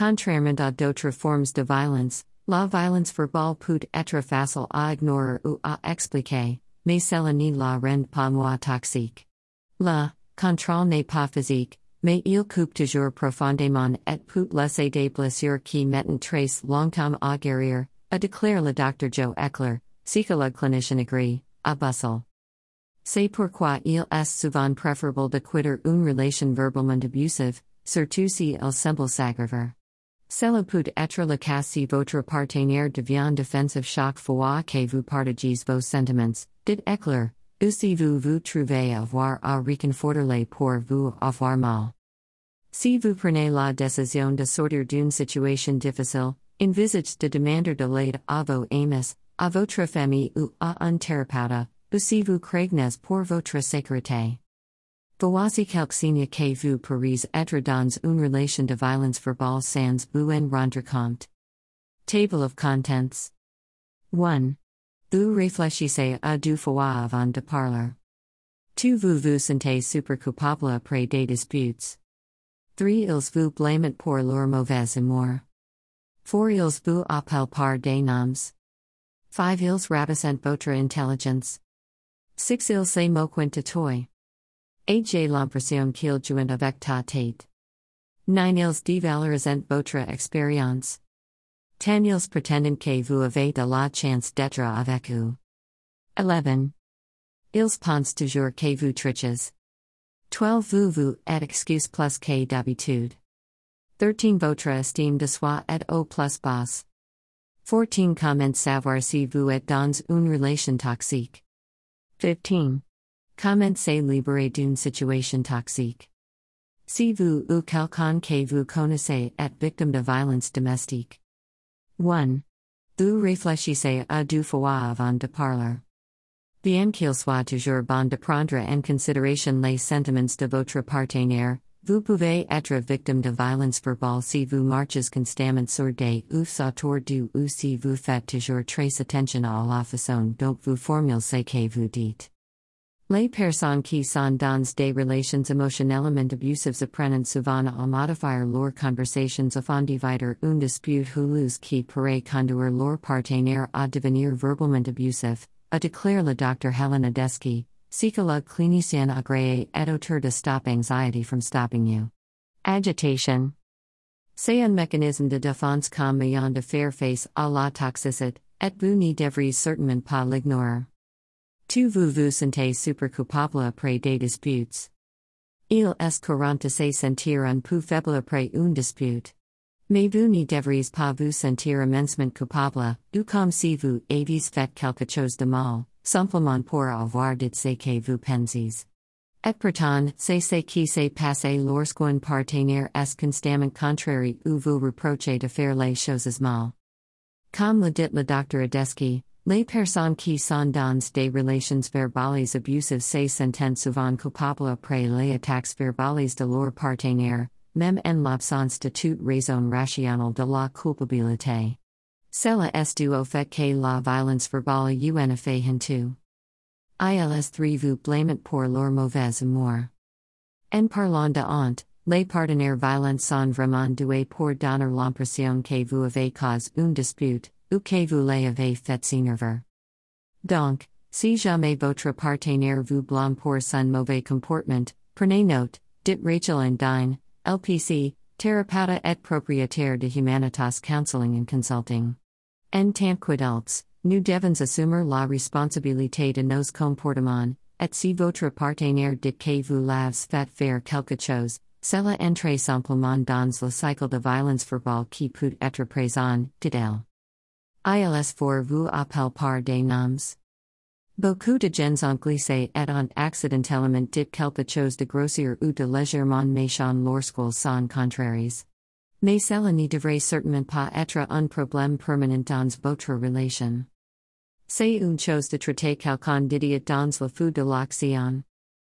Contrairement à d'autres formes de violence, la violence verbale peut être facile à ignorer ou à expliquer, mais cela ne la rend pas moins toxique. La contrôle n'est pas physique, mais il coupe toujours profondément et peut laisser des blessures qui mettent très longtemps à guérir, a déclare le Dr. Joe Eckler, psychologue clinician agree, à Brussels. C'est pourquoi il est souvent préférable de quitter une relation verbalement abusive, surtout si elle semble s'aggraver. Cela peut être le cas si votre partenaire devient défensif chaque fois que vous partagez vos sentiments, dit Eckler, ou si vous vous trouvez avoir à réconforter pour vous avoir mal. Si vous prenez la décision de sortir d'une situation difficile, envisage de demander de l'aide à vos amis, à votre famille ou à un thérapeute, ou si vous craignez pour votre sécurité. Voici quelques signes que vous pourriez être dans une relation de violence verbale sans vous en rendre compte. Table of Contents 1. Vous réfléchissez à deux fois avant de parler. 2. Vous vous sentez super coupable après des disputes. 3. Ils vous blâment pour leur mauvaise humeur. 4. Ils vous appellent par des noms. 5. Ils ravissent votre intelligence. 6. Ils se moquent de toi. AJ l'impression qu'il joint avec ta tête. 9. Ils dévalorisent votre expérience. 10. Ils pretendent que vous avez de la chance d'être avec eux. 11. Ils pensent toujours que vous triches. 12. Vous vous et excuse plus que d'habitude. 13. Votre estime de soi est au plus basse. 14. Comment savoir si vous êtes dans une relation toxique. 15. Comment se libérer d'une situation toxique. Si vous ou quelqu'un que vous connaissez est victime de violence domestique. 1. Vous réfléchissez à deux fois avant de parler. Bien qu'il soit toujours bon de prendre en considération les sentiments de votre partenaire, vous pouvez être victime de violence verbale si vous marchez constamment sur des oufs autour du ou si vous faites toujours très attention à la façon dont vous formulez ce que vous dites. Les personnes qui sont dans des relations émotionnellement abusives apprennent souvent à modifier leurs conversations afin d'éviter une dispute houleuse qui pourrait conduire leur partenaire à devenir verbalement abusif, a déclare le Dr. Helen Odessky, psychologue clinicienne agréée et auteur de Stop Anxiety from Stopping You. Agitation. C'est un mécanisme de défense comme moyen de faire face à la toxicité, et vous ne devriez certainement pas l'ignorer. Tu vous vous sentez super coupable après des disputes. Il est courant de se sentir un peu faible après une dispute. Mais vous ne devriez pas vous sentir immensement coupable, ou comme si vous aviez fait quelque chose de mal, simplement pour avoir dit ce que vous pensez. Et pourtant, c'est ce qui s'est passé lorsqu'un partenaire est constamment contraire ou vous reproche de faire les choses mal. Comme le dit le Dr. Odessky, Les personnes qui sont dans des relations verbales abusives se sentent souvent coupables après les attaques verbales de leur partenaire, même en l'absence de toute raison rationnelle de la culpabilité. Cela est dû au fait que la violence verbale un effet hintu. ILS 3 vous blâment pour leur mauvaise humeur. En parlant de honte, les partenaires violents sont vraiment doués pour donner l'impression que vous avez causé une dispute, ou que vous l'avez fait s'énerver. Donc, si jamais votre partenaire vous blâme pour son mauvais comportement, prenez note, dit Rachel and Dine, LPC, thérapeute et propriétaire de Humanitas Counseling and Consulting. En tant qu'adultes, nous devons assumer la responsabilité de nos comportements, et si votre partenaire dit que vous l'avez fait faire quelque chose, cela entre simplement dans le cycle de violence verbale qui peut être présent, dit-elle. ILS4 vous appelle par des noms. Beaucoup de gens glissé et ont accidentellement dit quelque chose de grossier ou de légèrement méchant lorsqu'ils sont contraires. Mais cela ne devrait certainement pas être un problème permanent dans votre relation. C'est une chose de traiter quelqu'un d'idiot dans le feu de l'action.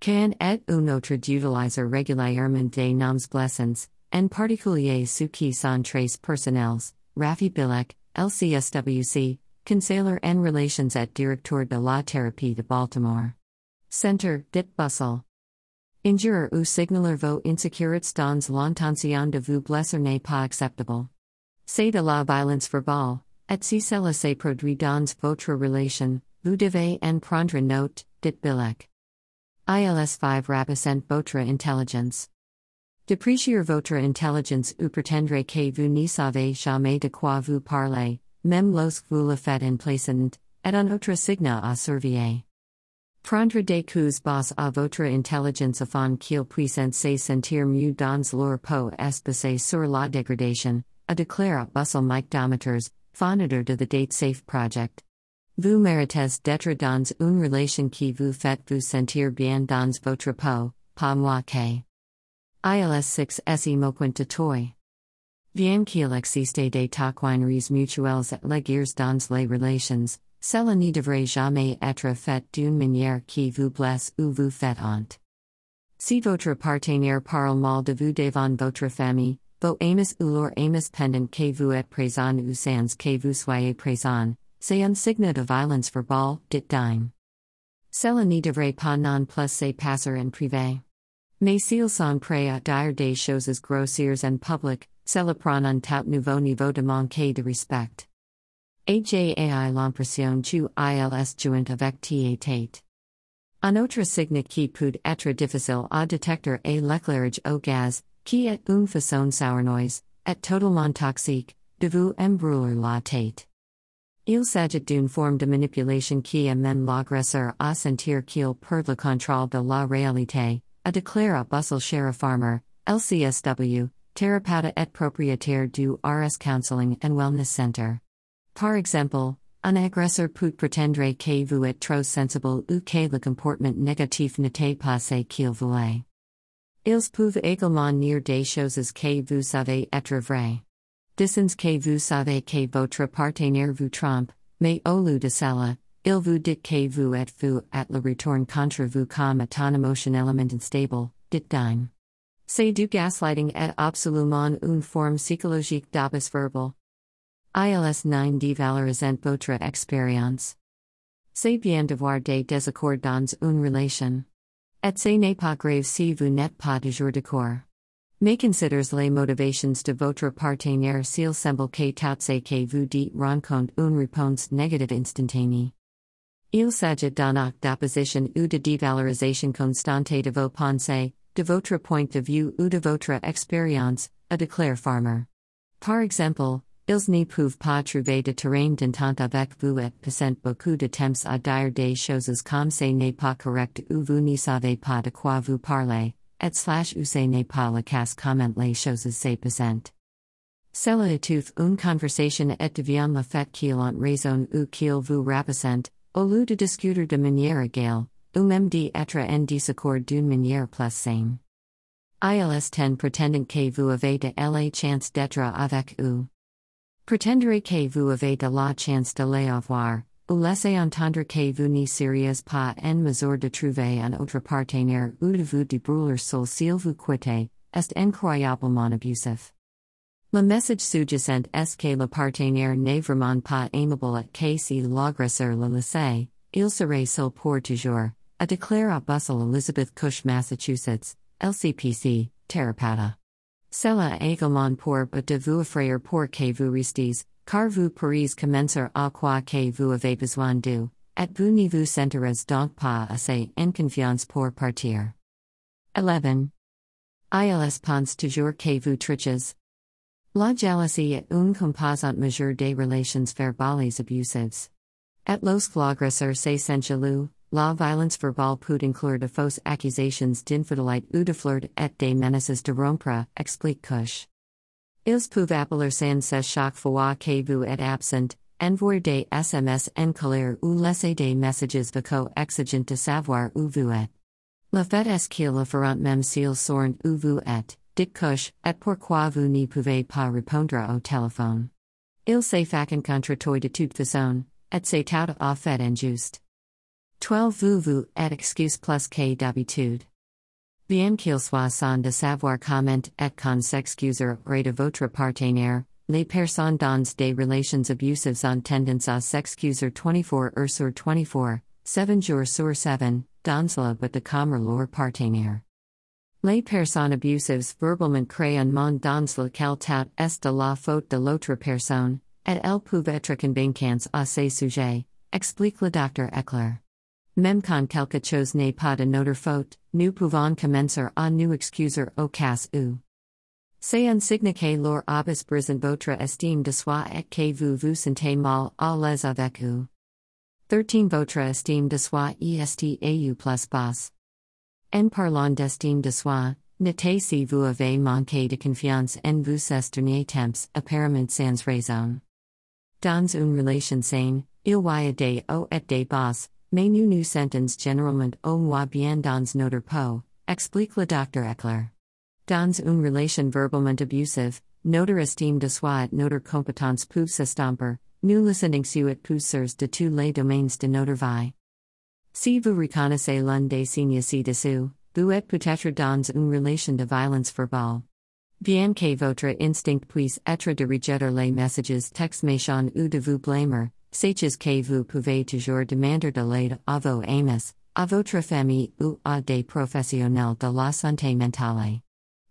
Can et un autre d'utiliser régulièrement des noms blessants, en particulier ceux qui sont très personnels, Rafi Bilek, LCSWC, Conseiller en Relations at Director de la Thérapie de Baltimore. Center, Dit Bustle. Injure ou signaler vos insécurités dans l'intention de vous blesser n'est pas acceptable. C'est de la violence verbale, et si cela se produit dans votre relation, vous devez en prendre note, dit Bilek. ILS 5 Rapacent votre intelligence. Déprécier votre intelligence ou pretendre que vous n'y savez jamais de quoi vous parlez, même lorsque vous le faites en plaisant, et un autre signe à surveiller. Prendre des coups bas à votre intelligence afin qu'ils puissent se sentir mieux dans leur peau espacé sur la dégradation, a déclaré Bustle Mike Domitrz, fondateur de the Date Safe Project. Vous méritez d'être dans une relation qui vous fait vous sentir bien dans votre peau, pas moi que. ILS 6 SE Moquint de Toy. Bien qu'il existe des taquineries mutuelles et légières dans les relations, cela ne devrait jamais être fait d'une manière qui vous blesse ou vous fait honte. Si votre partenaire parle mal de vous devant votre famille, vos amis ou leur amis pendant que vous êtes présent ou sans que vous soyez présent, c'est un signe de violence verbale, dit dime. Cela ne devrait pas non plus se passer en privé. Sont prêts à dire des choses grossières en public, cela prend un tout nouveau niveau de manque de respect. HAI l'impression tu ils joint avec ta tête. Un autre signe qui peut être difficile à détecter est l'éclairage au gaz, qui est une façon sournoise, et totalement toxique, de vous embrouiller la tête. Il s'agit d'une forme de manipulation qui amène l'agresseur à sentir qu'il perd le contrôle de la réalité, a déclaré a Bustle Sheriff Farmer, LCSW, thérapeute et propriétaire du RS Counseling and Wellness Center. Par exemple, un agresseur peut prétendre que vous êtes trop sensible ou que le comportement négatif n'était pas ce qu'il voulait. Ils peuvent également nier des choses que vous savez être vraies. Dissens que vous savez que votre partenaire vous trompe, mais au lieu de cela, il vous dit que vous êtes vous at le retourne contre vous comme étant émotionnellement instable, dit dime. C'est du gaslighting et absolument une forme psychologique d'abus verbal. ILS 9 dévalorisant votre expérience. C'est bien d'avoir des désaccords dans une relation. Et ce n'est pas grave si vous n'êtes pas toujours d'accord. Mais considers les motivations de votre partenaire s'il semble que tout ce que vous dites rencontre une réponse négative instantanée. Il s'agit d'un acte d'opposition ou de dévalorisation constante de vos pensées, de votre point de vue ou de votre expérience, a déclare Farmer. Par exemple, Ils ne peuvent pas trouver de terrain d'entente avec vous et passent beaucoup de temps à dire des choses comme ce n'est pas correct ou vous ne savez pas de quoi vous parlez, et slash ou ce n'est pas le cas comment les choses se passent. Cela étouffe une conversation et devient le fait qu'il en raison ou qu'il vous rabassent, lieu de discuter de manière égale, ou même d'être en désaccord d'une manière plus saine. ILS 10 pretendant que vous avez de la chance d'être avec eux. Pretendere que vous avez de la chance de les avoir, ou laissez entendre que vous n'y seriez pas en mesure de trouver un autre partenaire ou de vous débrouiller seul s'il vous quitte, est incroyablement abusif. Le message sous-jacent est que le partenaire n'est vraiment pas aimable et que si l'agresseur le laissait, il serait seul pour toujours, a déclaré à Bustle Elizabeth Cush, Massachusetts, LCPC, Terrapata. Cela également pour but de vous effrayer pour que vous restes, car vous pourriez commencer à quoi que vous avez besoin de, et vous ne vous sentirez donc pas assez en confiance pour partir. 11. ILS pense toujours que vous triches. La jalousie est une composante majeure des relations verbales abusives. Et los l'agresseur se sent jaloux, La violence verbale peut inclure de fausses accusations d'infidélité ou de flirt et des menaces de rompre, explique Cush. Ils peuvent appeler sans chaque fois que vous êtes absent, envoyer des SMS en colère ou laisser des messages vocaux exigeant de savoir où vous êtes. Le fait est qu'ils le feront même s'ils sauront où vous êtes, dit Cush, et pourquoi vous n'y pouvez pas répondre au téléphone. Il se font contre toi de toute façon, et c'est tout à fait injuste. 12 Vous vous et excuse plus que d'habitude. Bien qu'il soit sans de savoir comment et qu'on s'excuser auprès de votre partenaire, les personnes dans des relations abusives ont tendance à s'excuser 24 heures sur 24, 7 jours sur 7, dans le but de calmer leur partenaire. Les personnes abusives verbalement créent monde dans lequel tout est de la faute de l'autre personne, et elles peuvent être convaincantes à ces sujets, explique le docteur Eckler. Même quand quelque chose n'est pas de notre faute, nous pouvons commencer à nous excuser au cas où. C'est un signe que leur abyss brisant votre estime de soi et que vous vous sentez mal à l'aise avec eux. 13 Votre estime de soi est au plus basse. En parlant d'estime de soi, notez si vous avez manqué de confiance en vous ces derniers temps, apparemment sans raison. Dans une relation saine, il y a des hauts et des bas, mais nous nous sentons généralement au moins bien dans notre peau, explique le docteur Eckler. Dans une relation verbalement abusive, notre estime de soi et notre compétence peuvent s'estomper, nous listening suit pousseurs de tous les domaines de notre vie. Si vous reconnaissez l'un des signes ci-dessous, vous êtes peut-être dans une relation de violence verbale. Bien que votre instinct puisse être de rejeter les messages textes méchants ou de vous blâmer, sachez que vous pouvez toujours demander de l'aide à vos amis, à votre famille ou à des professionnels de la santé mentale.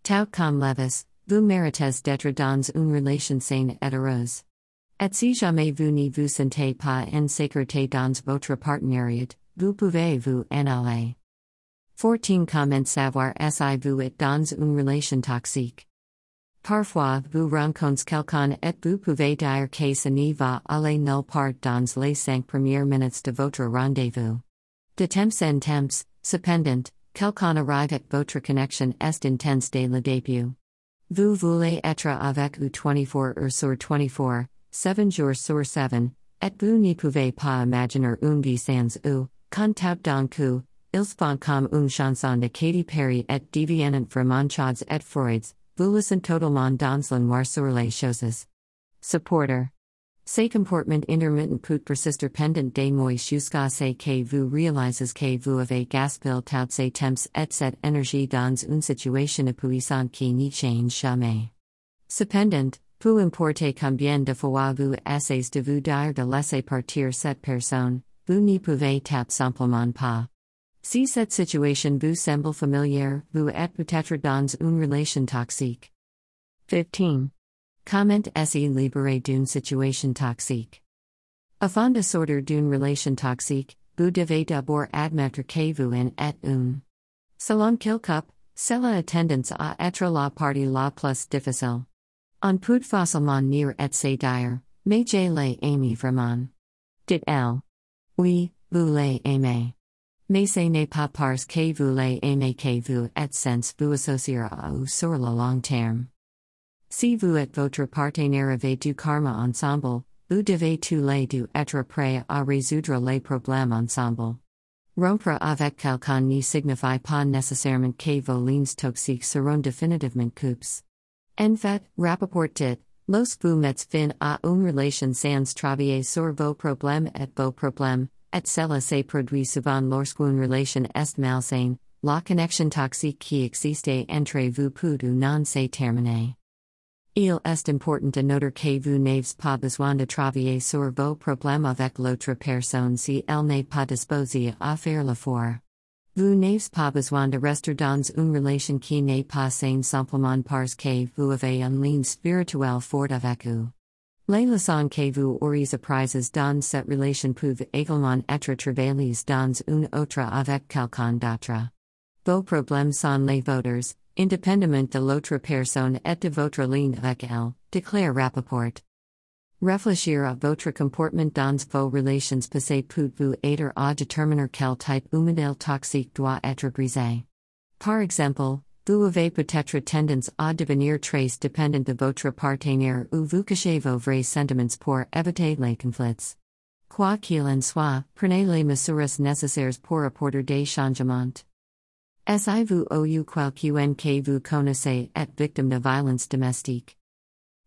Tout comme Levis, vous méritez d'être dans une relation saine et heureuse. Et si jamais vous ne vous sentez pas en sécurité dans votre partenariat, vous pouvez vous en aller. 14 Comment savoir si vous êtes dans une relation toxique. Parfois, vous rencontrez quelqu'un et vous pouvez dire que ce n'y va aller nulle part dans les 5 premières minutes de votre rendez-vous. De temps en temps, cependant, quelqu'un arrive et votre connexion est intense dès le début. Vous voulez être avec eux 24 heures sur 24, 7 jours sur 7, et vous ne pouvez pas imaginer une vie sans eux, d'un coup, ils font comme une chanson de Katy Perry et deviennent vraiment chauds et freuds, vous totalement dans le noir sur choses. Supporter. Ces comportement intermittent peut persister pendant des mois jusqu'à ce que vous réalisez que vous avez gaspillé tout ces temps et cette énergie dans une situation épuisante qui n'y change jamais. Cependant, peu importe combien de fois vous essayez de vous dire de laisser partir cette personne, vous n'y pouvez tout simplement pas. Si cette situation vous semble familière, vous êtes peut-être dans une relation toxique. 15. Comment se libérer d'une situation toxique. Afin de sortir d'une relation toxique, vous devez d'abord admettre que vous en êtes une. Selon Kilcup, cela a tendance à être la partie la plus difficile. On peut facilement nier et se dire, mais je l'ai aimé vraiment. Dit elle. Oui, vous l'aimez. Mais ce n'est pas parce que vous l'aimez que vous êtes sens vous associer à ou sur le long terme. Si vous êtes votre partenaire avec du karma ensemble, vous devez tous les deux être prêts à résoudre les problèmes ensemble. Rompre avec quelqu'un ne signifie pas nécessairement que vos lignes toxiques seront définitivement coupes. En fait, Rappaport dit, Los mettez fin à une relation sans travailler sur vos problèmes et vos problèmes, et cela se produit souvent lorsqu'une relation est malsaine, la connexion toxique qui existe entre vous peut ou non se terminer. Il est important de noter que vous n'avez pas besoin de travailler sur vos problèmes avec l'autre personne si elle n'est pas disposée à faire l'effort. Vous n'avez pas besoin de rester dans une relation qui n'est pas saine simplement parce que vous avez un lien spirituel fort avec eux. Les leçons que vous aurez apprises dans cette relation peuvent également être travaillées dans une autre avec quelqu'un d'autre. Vos problèmes sont les voters, indépendamment de l'autre personne et de votre ligne avec elle, déclare Rappaport. Réfléchir à votre comportement dans vos relations passées peut vous aider à déterminer quel type de toxique doit être brisé. Par exemple, vous avez peut-être tendance à devenir très dépendant de votre partenaire ou vous cachez vos vrais sentiments pour éviter les conflits. Quoi qu'il en soit, prenez les mesures nécessaires pour apporter des changements. Si-vous ou quelqu'un que vous connaissez est victime de violence domestique.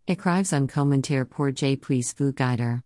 Écrivez un commentaire pour J puisse vous guider.